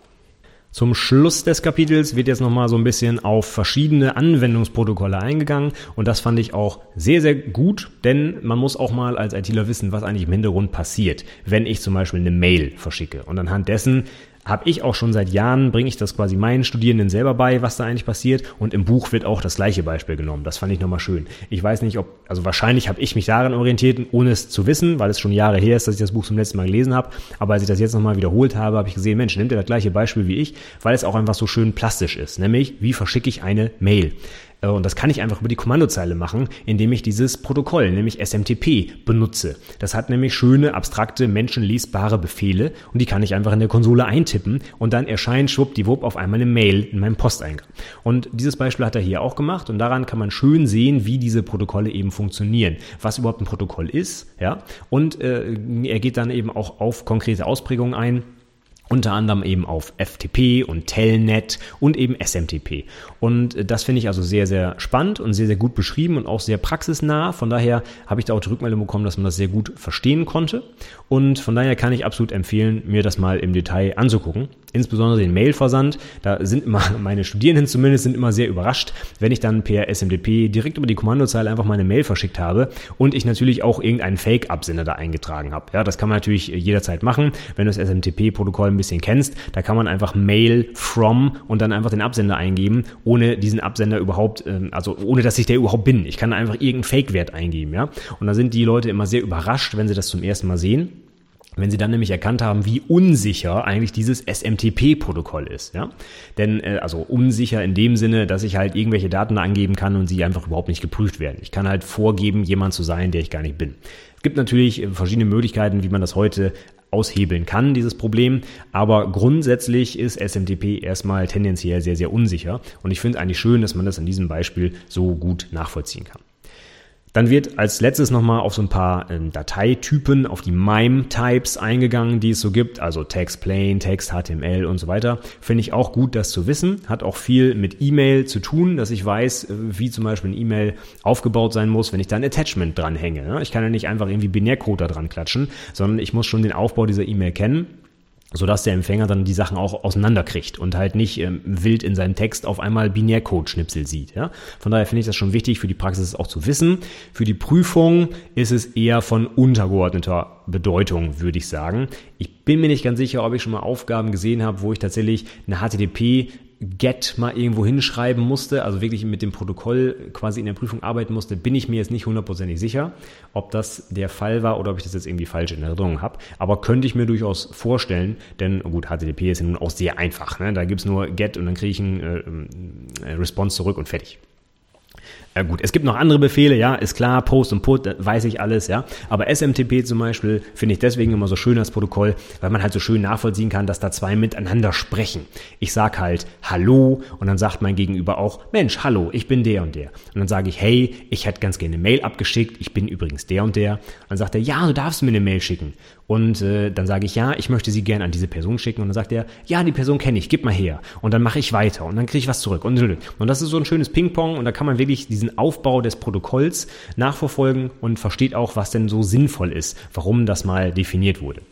Zum Schluss des Kapitels wird jetzt nochmal so ein bisschen auf verschiedene Anwendungsprotokolle eingegangen und das fand ich auch sehr, sehr gut, denn man muss auch mal als ITler wissen, was eigentlich im Hintergrund passiert, wenn ich zum Beispiel eine Mail verschicke. Und anhand dessen habe ich auch schon seit Jahren, bringe ich das quasi meinen Studierenden selber bei, was da eigentlich passiert. Und im Buch wird auch das gleiche Beispiel genommen. Das fand ich nochmal schön. Ich weiß nicht, ob, also wahrscheinlich habe ich mich daran orientiert, ohne es zu wissen, weil es schon Jahre her ist, dass ich das Buch zum letzten Mal gelesen habe. Aber als ich das jetzt nochmal wiederholt habe, habe ich gesehen, Mensch, nimmt er das gleiche Beispiel wie ich, weil es auch einfach so schön plastisch ist. Nämlich, wie verschicke ich eine Mail? Äh, und das kann ich einfach über die Kommandozeile machen, indem ich dieses Protokoll, nämlich SMTP, benutze. Das hat nämlich schöne, abstrakte, menschenlesbare Befehle und die kann ich einfach in der Konsole eintippen und dann erscheint schwuppdiwupp auf einmal eine Mail in meinem Posteingang. Und dieses Beispiel hat er hier auch gemacht und daran kann man schön sehen, wie diese Protokolle eben funktionieren, was überhaupt ein Protokoll ist, ja. Und äh, er geht dann eben auch auf konkrete Ausprägungen ein unter anderem eben auf FTP und Telnet und eben SMTP. Und das finde ich also sehr, sehr spannend und sehr, sehr gut beschrieben und auch sehr praxisnah. Von daher habe ich da auch die Rückmeldung bekommen, dass man das sehr gut verstehen konnte. Und von daher kann ich absolut empfehlen, mir das mal im Detail anzugucken. Insbesondere den Mailversand. Da sind immer meine Studierenden zumindest sind immer sehr überrascht, wenn ich dann per SMTP direkt über die Kommandozeile einfach meine Mail verschickt habe und ich natürlich auch irgendeinen Fake-Absender da eingetragen habe. Ja, das kann man natürlich jederzeit machen, wenn du das SMTP-Protokoll bisschen kennst, da kann man einfach Mail from und dann einfach den Absender eingeben, ohne diesen Absender überhaupt, ähm, also ohne dass ich der überhaupt bin. Ich kann einfach irgendeinen Fake-Wert eingeben, ja. Und da sind die Leute immer sehr überrascht, wenn sie das zum ersten Mal sehen. Wenn sie dann nämlich erkannt haben, wie unsicher eigentlich dieses SMTP-Protokoll ist, ja, denn äh, also unsicher in dem Sinne, dass ich halt irgendwelche Daten angeben kann und sie einfach überhaupt nicht geprüft werden. Ich kann halt vorgeben, jemand zu sein, der ich gar nicht bin. Es gibt natürlich äh, verschiedene Möglichkeiten, wie man das heute aushebeln kann, dieses Problem. Aber grundsätzlich ist SMTP erstmal tendenziell sehr, sehr unsicher. Und ich finde eigentlich schön, dass man das in diesem Beispiel so gut nachvollziehen kann. Dann wird als letztes nochmal auf so ein paar ähm, Dateitypen, auf die MIME-Types eingegangen, die es so gibt, also Text Plain, Text, HTML und so weiter. Finde ich auch gut, das zu wissen. Hat auch viel mit E-Mail zu tun, dass ich weiß, äh, wie zum Beispiel ein E-Mail aufgebaut sein muss, wenn ich da ein Attachment dranhänge. Ne? Ich kann ja nicht einfach irgendwie Binärcode da dran klatschen, sondern ich muss schon den Aufbau dieser E-Mail kennen sodass der Empfänger dann die Sachen auch auseinanderkriegt und halt nicht ähm, wild in seinem Text auf einmal Binärcode-Schnipsel sieht. Ja? Von daher finde ich das schon wichtig, für die Praxis auch zu wissen. Für die Prüfung ist es eher von untergeordneter Bedeutung, würde ich sagen. Ich bin mir nicht ganz sicher, ob ich schon mal Aufgaben gesehen habe, wo ich tatsächlich eine HTTP Get mal irgendwo hinschreiben musste, also wirklich mit dem Protokoll quasi in der Prüfung arbeiten musste, bin ich mir jetzt nicht hundertprozentig sicher, ob das der Fall war oder ob ich das jetzt irgendwie falsch in Erinnerung habe. Aber könnte ich mir durchaus vorstellen, denn gut, HTTP ist ja nun auch sehr einfach. Ne? Da gibt's nur Get und dann kriege ich ein äh, Response zurück und fertig. Ja gut, es gibt noch andere Befehle, ja, ist klar, Post und Put, weiß ich alles, ja. Aber SMTP zum Beispiel finde ich deswegen immer so schön als Protokoll, weil man halt so schön nachvollziehen kann, dass da zwei miteinander sprechen. Ich sag halt Hallo und dann sagt mein Gegenüber auch, Mensch, hallo, ich bin der und der. Und dann sage ich, hey, ich hätte ganz gerne eine Mail abgeschickt, ich bin übrigens der und der. Und dann sagt er, ja, du darfst mir eine Mail schicken. Und äh, dann sage ich, ja, ich möchte sie gerne an diese Person schicken. Und dann sagt er, ja, die Person kenne ich, gib mal her. Und dann mache ich weiter und dann kriege ich was zurück. Und, und das ist so ein schönes Ping-Pong und da kann man wirklich diesen Aufbau des Protokolls nachverfolgen und versteht auch, was denn so sinnvoll ist, warum das mal definiert wurde.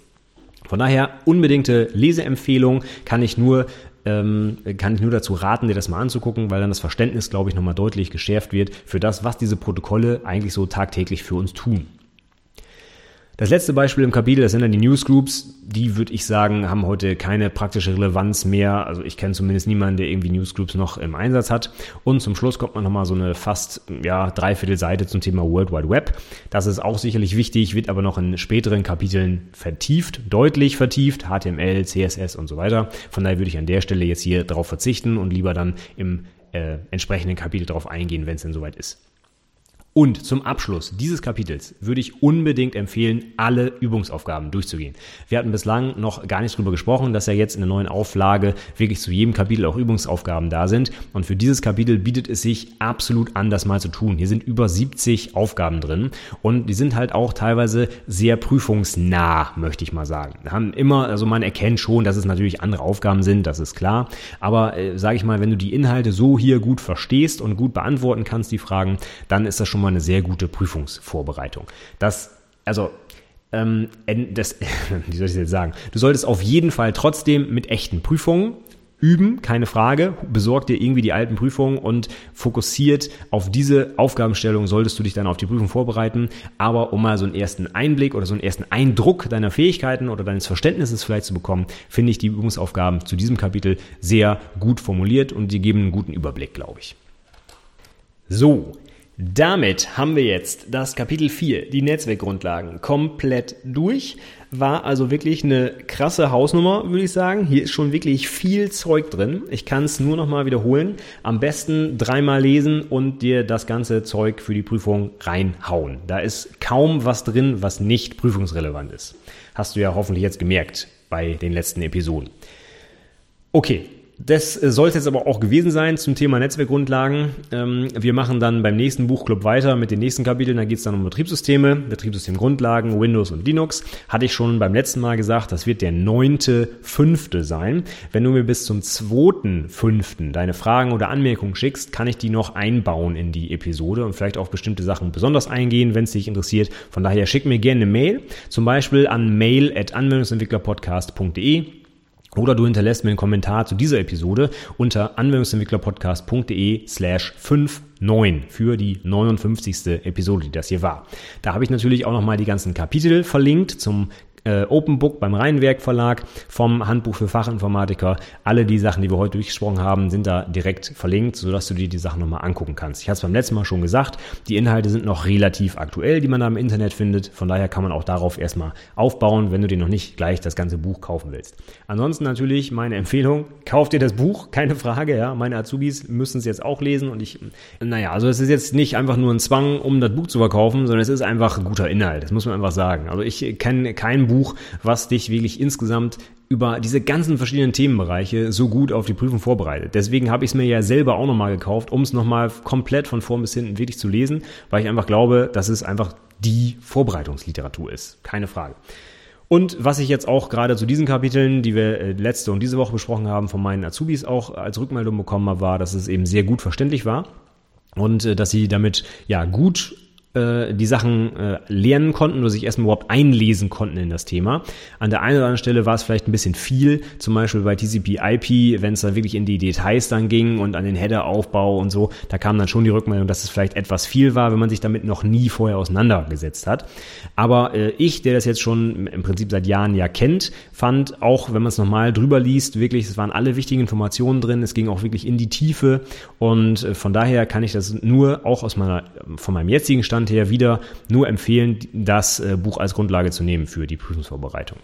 Von daher unbedingte Leseempfehlung kann ich nur ähm, kann ich nur dazu raten, dir das mal anzugucken, weil dann das Verständnis, glaube ich, nochmal deutlich geschärft wird für das, was diese Protokolle eigentlich so tagtäglich für uns tun. Das letzte Beispiel im Kapitel, das sind dann die Newsgroups. Die würde ich sagen, haben heute keine praktische Relevanz mehr. Also ich kenne zumindest niemanden, der irgendwie Newsgroups noch im Einsatz hat. Und zum Schluss kommt man nochmal so eine fast, ja, dreiviertel Seite zum Thema World Wide Web. Das ist auch sicherlich wichtig, wird aber noch in späteren Kapiteln vertieft, deutlich vertieft. HTML, CSS und so weiter. Von daher würde ich an der Stelle jetzt hier darauf verzichten und lieber dann im äh, entsprechenden Kapitel darauf eingehen, wenn es denn soweit ist. Und zum Abschluss dieses Kapitels würde ich unbedingt empfehlen, alle Übungsaufgaben durchzugehen. Wir hatten bislang noch gar nicht drüber gesprochen, dass ja jetzt in der neuen Auflage wirklich zu jedem Kapitel auch Übungsaufgaben da sind. Und für dieses Kapitel bietet es sich absolut an, das mal zu tun. Hier sind über 70 Aufgaben drin und die sind halt auch teilweise sehr prüfungsnah, möchte ich mal sagen. Wir haben immer, also man erkennt schon, dass es natürlich andere Aufgaben sind, das ist klar. Aber äh, sage ich mal, wenn du die Inhalte so hier gut verstehst und gut beantworten kannst, die Fragen, dann ist das schon mal mal eine sehr gute Prüfungsvorbereitung. Das, also, ähm, das, wie soll ich das jetzt sagen? Du solltest auf jeden Fall trotzdem mit echten Prüfungen üben, keine Frage. Besorg dir irgendwie die alten Prüfungen und fokussiert auf diese Aufgabenstellung solltest du dich dann auf die Prüfung vorbereiten. Aber um mal so einen ersten Einblick oder so einen ersten Eindruck deiner Fähigkeiten oder deines Verständnisses vielleicht zu bekommen, finde ich die Übungsaufgaben zu diesem Kapitel sehr gut formuliert und die geben einen guten Überblick, glaube ich. So, damit haben wir jetzt das Kapitel 4, die Netzwerkgrundlagen, komplett durch. War also wirklich eine krasse Hausnummer, würde ich sagen. Hier ist schon wirklich viel Zeug drin. Ich kann es nur noch mal wiederholen. Am besten dreimal lesen und dir das ganze Zeug für die Prüfung reinhauen. Da ist kaum was drin, was nicht prüfungsrelevant ist. Hast du ja hoffentlich jetzt gemerkt bei den letzten Episoden. Okay, das äh, soll es jetzt aber auch gewesen sein zum Thema Netzwerkgrundlagen. Ähm, wir machen dann beim nächsten Buchclub weiter mit den nächsten Kapiteln. Da geht es dann um Betriebssysteme, Betriebssystemgrundlagen, Windows und Linux. Hatte ich schon beim letzten Mal gesagt, das wird der neunte, fünfte sein. Wenn du mir bis zum zweiten, fünften deine Fragen oder Anmerkungen schickst, kann ich die noch einbauen in die Episode und vielleicht auf bestimmte Sachen besonders eingehen, wenn es dich interessiert. Von daher schick mir gerne eine Mail, zum Beispiel an mail at anwendungsentwicklerpodcast.de oder du hinterlässt mir einen Kommentar zu dieser Episode unter anwendungsentwicklerpodcast.de slash 59 für die 59. Episode, die das hier war. Da habe ich natürlich auch nochmal die ganzen Kapitel verlinkt zum äh, Open Book beim Rheinwerk Verlag, vom Handbuch für Fachinformatiker. Alle die Sachen, die wir heute durchgesprochen haben, sind da direkt verlinkt, sodass du dir die Sachen nochmal angucken kannst. Ich hatte es beim letzten Mal schon gesagt, die Inhalte sind noch relativ aktuell, die man da im Internet findet. Von daher kann man auch darauf erstmal aufbauen, wenn du dir noch nicht gleich das ganze Buch kaufen willst. Ansonsten natürlich meine Empfehlung, kauf dir das Buch, keine Frage, ja. Meine Azubis müssen es jetzt auch lesen und ich, naja, also es ist jetzt nicht einfach nur ein Zwang, um das Buch zu verkaufen, sondern es ist einfach ein guter Inhalt. Das muss man einfach sagen. Also ich kenne kein Buch, Buch, was dich wirklich insgesamt über diese ganzen verschiedenen Themenbereiche so gut auf die Prüfung vorbereitet. Deswegen habe ich es mir ja selber auch nochmal gekauft, um es nochmal komplett von vorn bis hinten wirklich zu lesen, weil ich einfach glaube, dass es einfach die Vorbereitungsliteratur ist. Keine Frage. Und was ich jetzt auch gerade zu diesen Kapiteln, die wir äh, letzte und diese Woche besprochen haben, von meinen Azubis auch als Rückmeldung bekommen habe, war, dass es eben sehr gut verständlich war und äh, dass sie damit ja gut äh, die Sachen äh, lernen konnten oder sich erstmal überhaupt einlesen konnten in das Thema. An der einen oder anderen Stelle war es vielleicht ein bisschen viel, zum Beispiel bei TCP/IP, wenn es dann wirklich in die Details dann ging und an den Header-Aufbau und so, da kam dann schon die Rückmeldung, dass es vielleicht etwas viel war, wenn man sich damit noch nie vorher auseinandergesetzt hat. Aber äh, ich, der das jetzt schon im Prinzip seit Jahren ja kennt, fand auch, wenn man es nochmal drüber liest, wirklich, es waren alle wichtigen Informationen drin, es ging auch wirklich in die Tiefe und von daher kann ich das nur auch aus meiner, von meinem jetzigen Stand Stand her wieder nur empfehlen, das äh, Buch als Grundlage zu nehmen für die Prüfungsvorbereitung.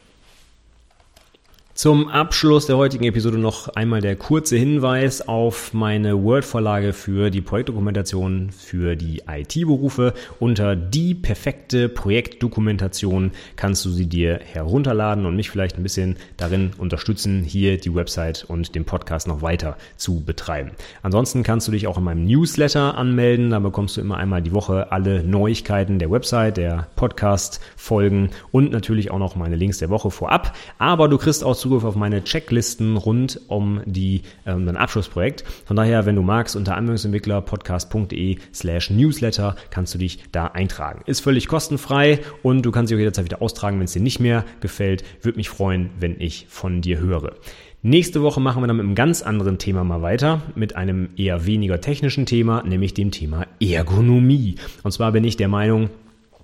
Zum Abschluss der heutigen Episode noch einmal der kurze Hinweis auf meine Word-Vorlage für die Projektdokumentation für die IT-Berufe. Unter die perfekte Projektdokumentation kannst du sie dir herunterladen und mich vielleicht ein bisschen darin unterstützen, hier die Website und den Podcast noch weiter zu betreiben. Ansonsten kannst du dich auch in meinem Newsletter anmelden. Da bekommst du immer einmal die Woche alle Neuigkeiten der Website, der Podcast-Folgen und natürlich auch noch meine Links der Woche vorab. Aber du kriegst auch Zugriff auf meine Checklisten rund um die, ähm, dein Abschlussprojekt. Von daher, wenn du magst, unter anwendungsentwicklerpodcast.de slash newsletter kannst du dich da eintragen. Ist völlig kostenfrei und du kannst dich auch jederzeit wieder austragen, wenn es dir nicht mehr gefällt. Würde mich freuen, wenn ich von dir höre. Nächste Woche machen wir dann mit einem ganz anderen Thema mal weiter, mit einem eher weniger technischen Thema, nämlich dem Thema Ergonomie. Und zwar bin ich der Meinung,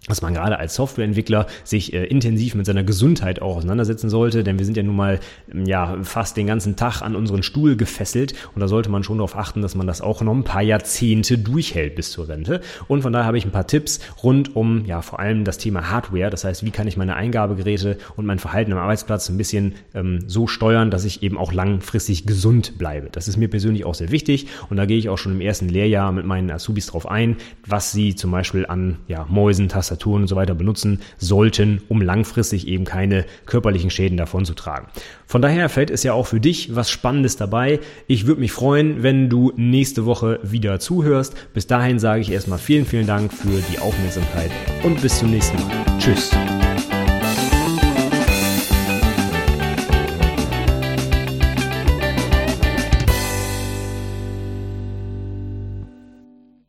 dass man gerade als Softwareentwickler sich äh, intensiv mit seiner Gesundheit auch auseinandersetzen sollte, denn wir sind ja nun mal ähm, ja fast den ganzen Tag an unseren Stuhl gefesselt und da sollte man schon darauf achten, dass man das auch noch ein paar Jahrzehnte durchhält bis zur Rente. Und von daher habe ich ein paar Tipps rund um ja vor allem das Thema Hardware, das heißt, wie kann ich meine Eingabegeräte und mein Verhalten am Arbeitsplatz ein bisschen ähm, so steuern, dass ich eben auch langfristig gesund bleibe. Das ist mir persönlich auch sehr wichtig und da gehe ich auch schon im ersten Lehrjahr mit meinen Azubis drauf ein, was sie zum Beispiel an ja, Mäusen, Tastaturen Tastaturen und so weiter benutzen sollten, um langfristig eben keine körperlichen Schäden davon zu tragen. Von daher fällt es ja auch für dich was Spannendes dabei. Ich würde mich freuen, wenn du nächste Woche wieder zuhörst. Bis dahin sage ich erstmal vielen, vielen Dank für die Aufmerksamkeit und bis zum nächsten Mal. Tschüss.